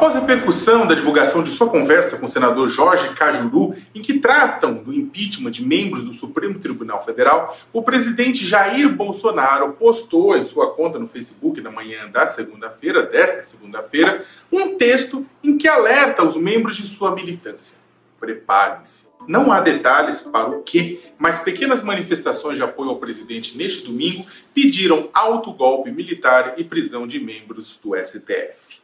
Após a repercussão da divulgação de sua conversa com o senador Jorge Cajuru, em que tratam do impeachment de membros do Supremo Tribunal Federal, o presidente Jair Bolsonaro postou em sua conta no Facebook na manhã da segunda-feira, desta segunda-feira, um texto em que alerta os membros de sua militância. Preparem-se. Não há detalhes para o que, mas pequenas manifestações de apoio ao presidente neste domingo pediram autogolpe militar e prisão de membros do STF.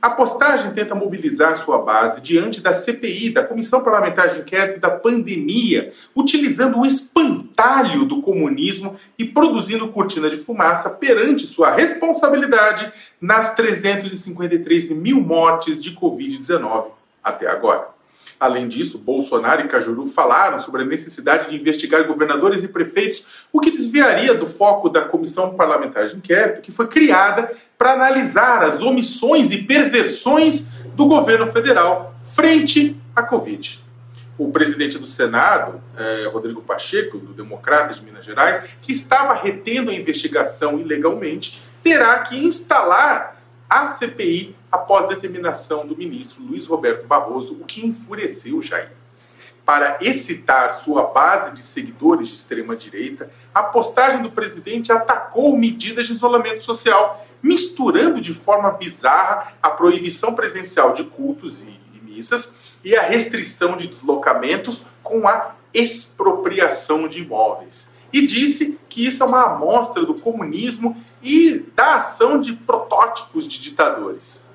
A postagem tenta mobilizar sua base diante da CPI, da Comissão Parlamentar de Inquérito da Pandemia, utilizando o espantalho do comunismo e produzindo cortina de fumaça perante sua responsabilidade nas 353 mil mortes de Covid-19 até agora. Além disso, Bolsonaro e Cajuru falaram sobre a necessidade de investigar governadores e prefeitos, o que desviaria do foco da comissão parlamentar de inquérito, que foi criada para analisar as omissões e perversões do governo federal frente à Covid. O presidente do Senado, eh, Rodrigo Pacheco, do Democratas de Minas Gerais, que estava retendo a investigação ilegalmente, terá que instalar a CPI após determinação do ministro Luiz Roberto Barroso, o que enfureceu Jair. Para excitar sua base de seguidores de extrema-direita, a postagem do presidente atacou medidas de isolamento social, misturando de forma bizarra a proibição presencial de cultos e missas e a restrição de deslocamentos com a expropriação de imóveis e disse que isso é uma amostra do comunismo e da ação de protótipos de ditadores.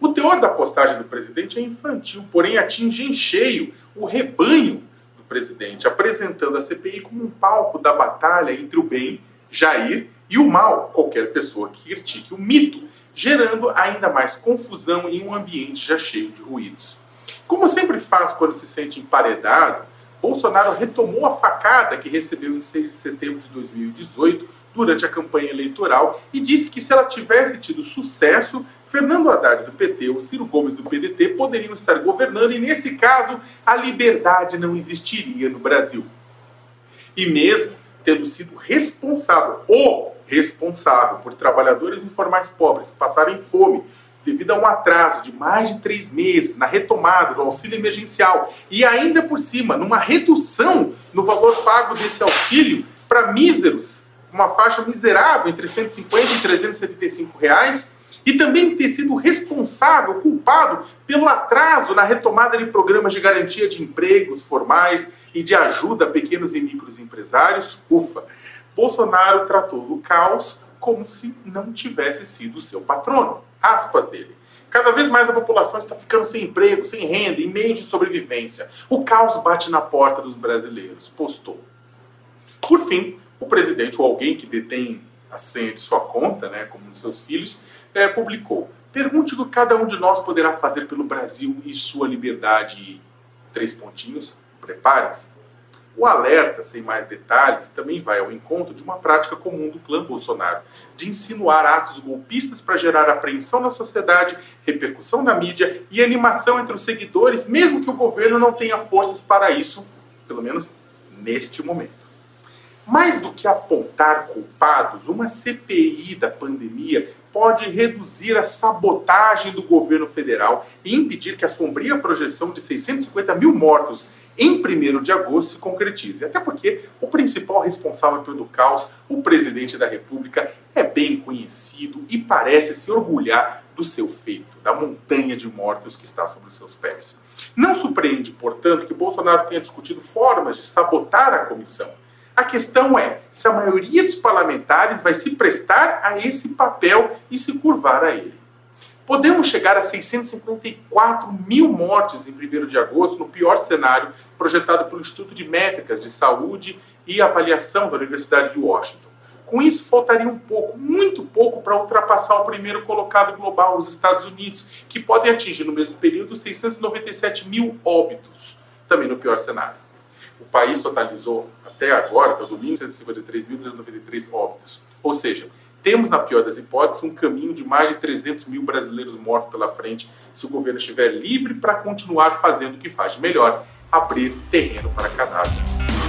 O teor da postagem do presidente é infantil, porém atinge em cheio o rebanho do presidente, apresentando a CPI como um palco da batalha entre o bem, Jair, e o mal, qualquer pessoa que critique o mito, gerando ainda mais confusão em um ambiente já cheio de ruídos. Como sempre faz quando se sente emparedado, Bolsonaro retomou a facada que recebeu em 6 de setembro de 2018 durante a campanha eleitoral e disse que se ela tivesse tido sucesso, Fernando Haddad do PT ou Ciro Gomes do PDT poderiam estar governando e, nesse caso, a liberdade não existiria no Brasil. E mesmo tendo sido responsável, o responsável por trabalhadores informais pobres passarem fome devido a um atraso de mais de três meses na retomada do auxílio emergencial e ainda por cima numa redução no valor pago desse auxílio para míseros, uma faixa miserável entre 150 e 375 reais, e também ter sido responsável, culpado pelo atraso na retomada de programas de garantia de empregos formais e de ajuda a pequenos e micros empresários, ufa, Bolsonaro tratou do caos como se não tivesse sido seu patrono aspas dele. Cada vez mais a população está ficando sem emprego, sem renda, em meio de sobrevivência. O caos bate na porta dos brasileiros, postou. Por fim, o presidente ou alguém que detém a senha de sua conta, né, como um seus filhos, é, publicou: Pergunte o que cada um de nós poderá fazer pelo Brasil e sua liberdade. Três pontinhos, preparem-se. O alerta, sem mais detalhes, também vai ao encontro de uma prática comum do clã Bolsonaro, de insinuar atos golpistas para gerar apreensão na sociedade, repercussão na mídia e animação entre os seguidores, mesmo que o governo não tenha forças para isso, pelo menos neste momento. Mais do que apontar culpados, uma CPI da pandemia pode reduzir a sabotagem do governo federal e impedir que a sombria projeção de 650 mil mortos em 1 de agosto se concretize. Até porque o principal responsável pelo caos, o presidente da República, é bem conhecido e parece se orgulhar do seu feito, da montanha de mortos que está sobre seus pés. Não surpreende, portanto, que Bolsonaro tenha discutido formas de sabotar a comissão. A questão é se a maioria dos parlamentares vai se prestar a esse papel e se curvar a ele. Podemos chegar a 654 mil mortes em 1 de agosto, no pior cenário projetado pelo Instituto de Métricas de Saúde e Avaliação da Universidade de Washington. Com isso, faltaria um pouco, muito pouco, para ultrapassar o primeiro colocado global, os Estados Unidos, que podem atingir no mesmo período 697 mil óbitos, também no pior cenário. O país totalizou até agora, até o domingo, 653.293 óbitos. Ou seja, temos, na pior das hipóteses, um caminho de mais de 300 mil brasileiros mortos pela frente se o governo estiver livre para continuar fazendo o que faz de melhor, abrir terreno para cadáveres.